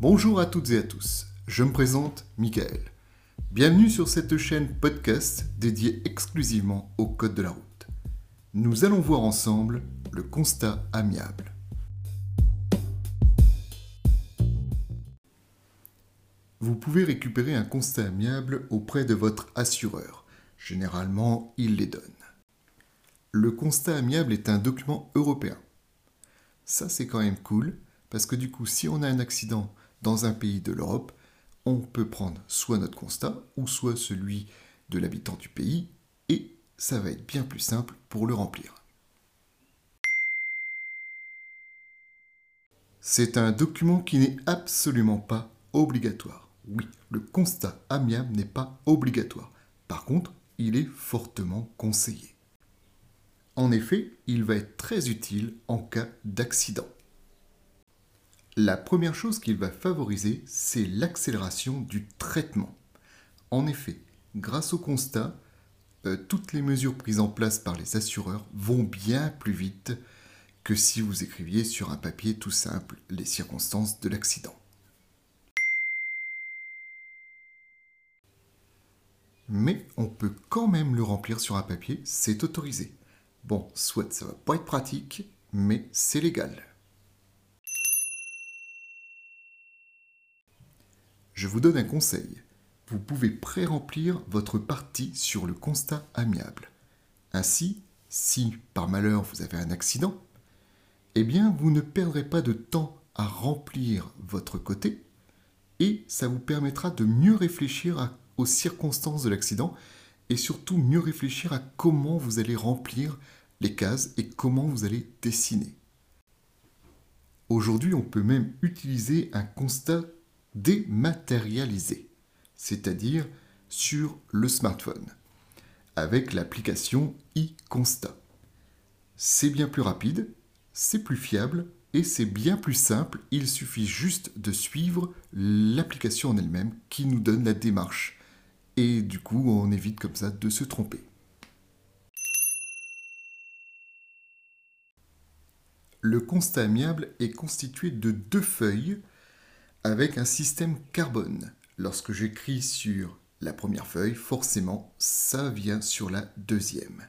Bonjour à toutes et à tous, je me présente Michael. Bienvenue sur cette chaîne podcast dédiée exclusivement au code de la route. Nous allons voir ensemble le constat amiable. Vous pouvez récupérer un constat amiable auprès de votre assureur. Généralement, il les donne. Le constat amiable est un document européen. Ça, c'est quand même cool, parce que du coup, si on a un accident dans un pays de l'Europe, on peut prendre soit notre constat, ou soit celui de l'habitant du pays, et ça va être bien plus simple pour le remplir. C'est un document qui n'est absolument pas obligatoire. Oui, le constat amiable n'est pas obligatoire. Par contre, il est fortement conseillé. En effet, il va être très utile en cas d'accident. La première chose qu'il va favoriser, c'est l'accélération du traitement. En effet, grâce au constat, euh, toutes les mesures prises en place par les assureurs vont bien plus vite que si vous écriviez sur un papier tout simple les circonstances de l'accident. mais on peut quand même le remplir sur un papier, c'est autorisé. Bon, soit ça va pas être pratique, mais c'est légal. Je vous donne un conseil. Vous pouvez pré-remplir votre partie sur le constat amiable. Ainsi, si par malheur vous avez un accident, eh bien vous ne perdrez pas de temps à remplir votre côté et ça vous permettra de mieux réfléchir aux circonstances de l'accident et surtout mieux réfléchir à comment vous allez remplir les cases et comment vous allez dessiner. Aujourd'hui, on peut même utiliser un constat dématérialisé, c'est-à-dire sur le smartphone, avec l'application e-constat. C'est bien plus rapide, c'est plus fiable et c'est bien plus simple, il suffit juste de suivre l'application en elle-même qui nous donne la démarche et du coup on évite comme ça de se tromper. Le constat amiable est constitué de deux feuilles avec un système carbone. Lorsque j'écris sur la première feuille, forcément, ça vient sur la deuxième.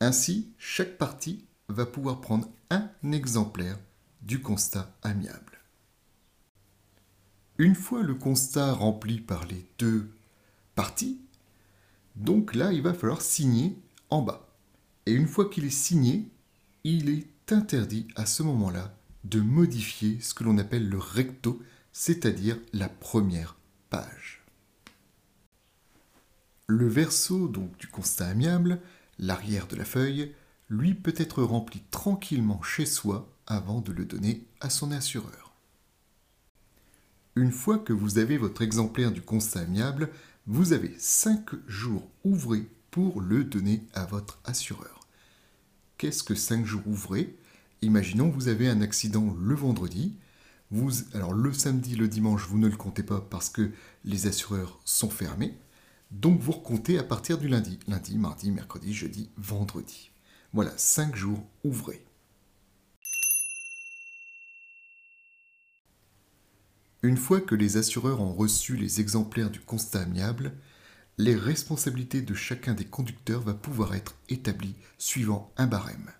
Ainsi, chaque partie va pouvoir prendre un exemplaire du constat amiable. Une fois le constat rempli par les deux partie. Donc là, il va falloir signer en bas. Et une fois qu'il est signé, il est interdit à ce moment-là de modifier ce que l'on appelle le recto, c'est-à-dire la première page. Le verso donc du constat amiable, l'arrière de la feuille, lui peut être rempli tranquillement chez soi avant de le donner à son assureur. Une fois que vous avez votre exemplaire du constat amiable, vous avez 5 jours ouvrés pour le donner à votre assureur. Qu'est-ce que 5 jours ouvrés? Imaginons vous avez un accident le vendredi. Alors le samedi, le dimanche, vous ne le comptez pas parce que les assureurs sont fermés. Donc vous recomptez à partir du lundi. Lundi, mardi, mercredi, jeudi, vendredi. Voilà, 5 jours ouvrés. Une fois que les assureurs ont reçu les exemplaires du constat amiable, les responsabilités de chacun des conducteurs va pouvoir être établies suivant un barème.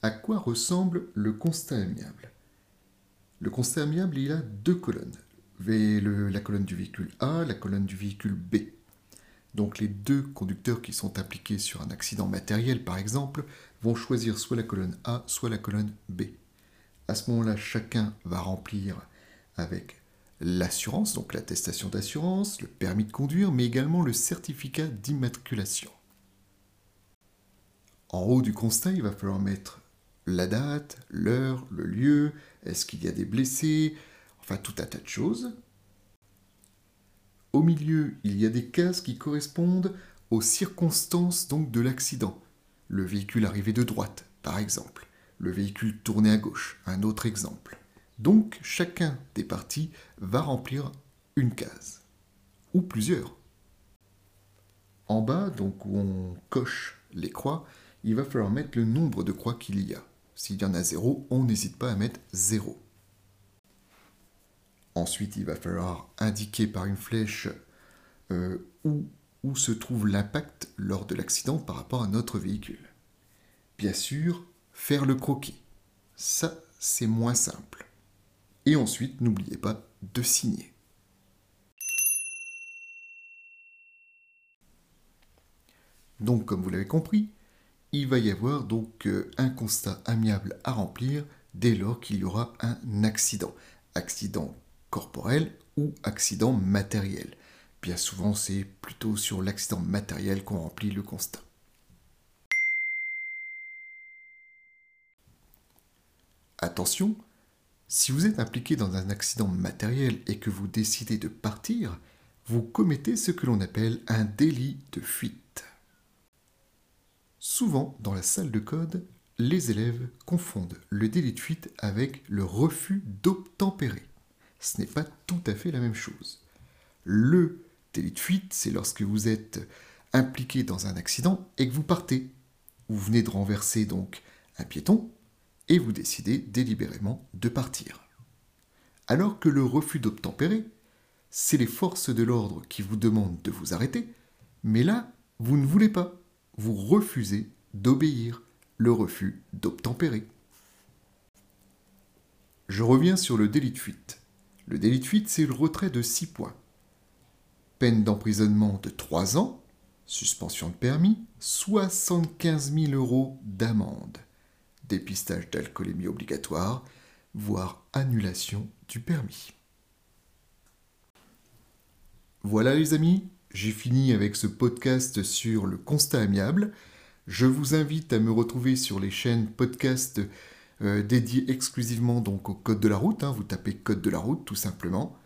À quoi ressemble le constat amiable? Le constat amiable, il a deux colonnes. La colonne du véhicule A, la colonne du véhicule B. Donc les deux conducteurs qui sont impliqués sur un accident matériel, par exemple, vont choisir soit la colonne A, soit la colonne B. À ce moment-là, chacun va remplir avec l'assurance, donc l'attestation d'assurance, le permis de conduire, mais également le certificat d'immatriculation. En haut du constat, il va falloir mettre la date, l'heure, le lieu, est-ce qu'il y a des blessés, enfin tout un tas de choses. Au milieu, il y a des cases qui correspondent aux circonstances donc de l'accident. Le véhicule arrivé de droite, par exemple. Le véhicule tourné à gauche, un autre exemple. Donc chacun des parties va remplir une case. Ou plusieurs. En bas, donc où on coche les croix, il va falloir mettre le nombre de croix qu'il y a. S'il y en a 0, on n'hésite pas à mettre 0. Ensuite, il va falloir indiquer par une flèche euh, où, où se trouve l'impact lors de l'accident par rapport à notre véhicule. Bien sûr, faire le croquis. Ça, c'est moins simple. Et ensuite, n'oubliez pas de signer. Donc, comme vous l'avez compris, il va y avoir donc euh, un constat amiable à remplir dès lors qu'il y aura un accident. Accident corporel ou accident matériel. Bien souvent, c'est plutôt sur l'accident matériel qu'on remplit le constat. Attention, si vous êtes impliqué dans un accident matériel et que vous décidez de partir, vous commettez ce que l'on appelle un délit de fuite. Souvent, dans la salle de code, les élèves confondent le délit de fuite avec le refus d'obtempérer. Ce n'est pas tout à fait la même chose. Le délit de fuite, c'est lorsque vous êtes impliqué dans un accident et que vous partez. Vous venez de renverser donc un piéton et vous décidez délibérément de partir. Alors que le refus d'obtempérer, c'est les forces de l'ordre qui vous demandent de vous arrêter, mais là, vous ne voulez pas, vous refusez d'obéir, le refus d'obtempérer. Je reviens sur le délit de fuite. Le délit de fuite, c'est le retrait de 6 points. Peine d'emprisonnement de 3 ans, suspension de permis, 75 000 euros d'amende dépistage d'alcoolémie obligatoire, voire annulation du permis. Voilà les amis, j'ai fini avec ce podcast sur le constat amiable. Je vous invite à me retrouver sur les chaînes podcast euh, dédiées exclusivement donc au code de la route. Hein. vous tapez code de la route tout simplement.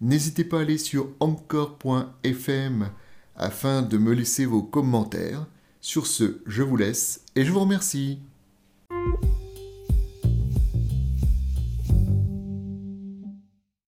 N'hésitez pas à aller sur encore.fm afin de me laisser vos commentaires. Sur ce, je vous laisse et je vous remercie.